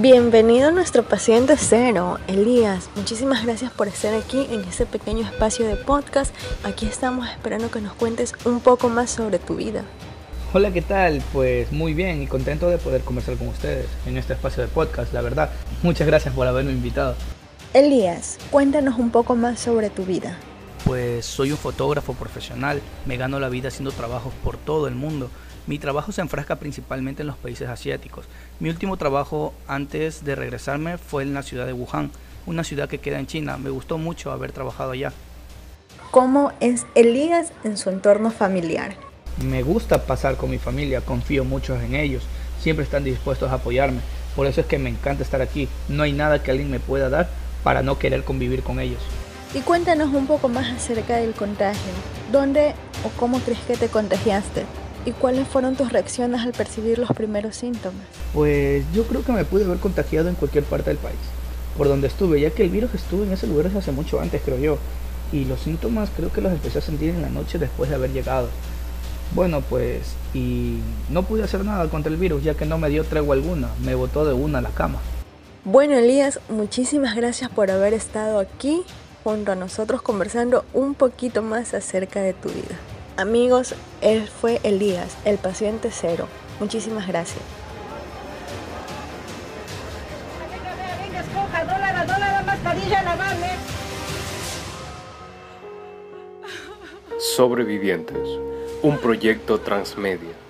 Bienvenido a nuestro paciente cero, Elías. Muchísimas gracias por estar aquí en este pequeño espacio de podcast. Aquí estamos esperando que nos cuentes un poco más sobre tu vida. Hola, ¿qué tal? Pues muy bien y contento de poder conversar con ustedes en este espacio de podcast, la verdad. Muchas gracias por haberme invitado. Elías, cuéntanos un poco más sobre tu vida. Pues soy un fotógrafo profesional, me gano la vida haciendo trabajos por todo el mundo. Mi trabajo se enfrasca principalmente en los países asiáticos. Mi último trabajo antes de regresarme fue en la ciudad de Wuhan, una ciudad que queda en China. Me gustó mucho haber trabajado allá. ¿Cómo es Elías en su entorno familiar? Me gusta pasar con mi familia, confío mucho en ellos, siempre están dispuestos a apoyarme. Por eso es que me encanta estar aquí. No hay nada que alguien me pueda dar para no querer convivir con ellos. Y cuéntanos un poco más acerca del contagio. ¿Dónde o cómo crees que te contagiaste? ¿Y cuáles fueron tus reacciones al percibir los primeros síntomas? Pues yo creo que me pude haber contagiado en cualquier parte del país, por donde estuve, ya que el virus estuvo en ese lugar desde hace mucho antes, creo yo. Y los síntomas creo que los empecé a sentir en la noche después de haber llegado. Bueno, pues, y no pude hacer nada contra el virus, ya que no me dio tregua alguna, me botó de una a la cama. Bueno, Elías, muchísimas gracias por haber estado aquí junto a nosotros conversando un poquito más acerca de tu vida. Amigos, él fue Elías, el paciente cero. Muchísimas gracias. Sobrevivientes, un proyecto transmedia.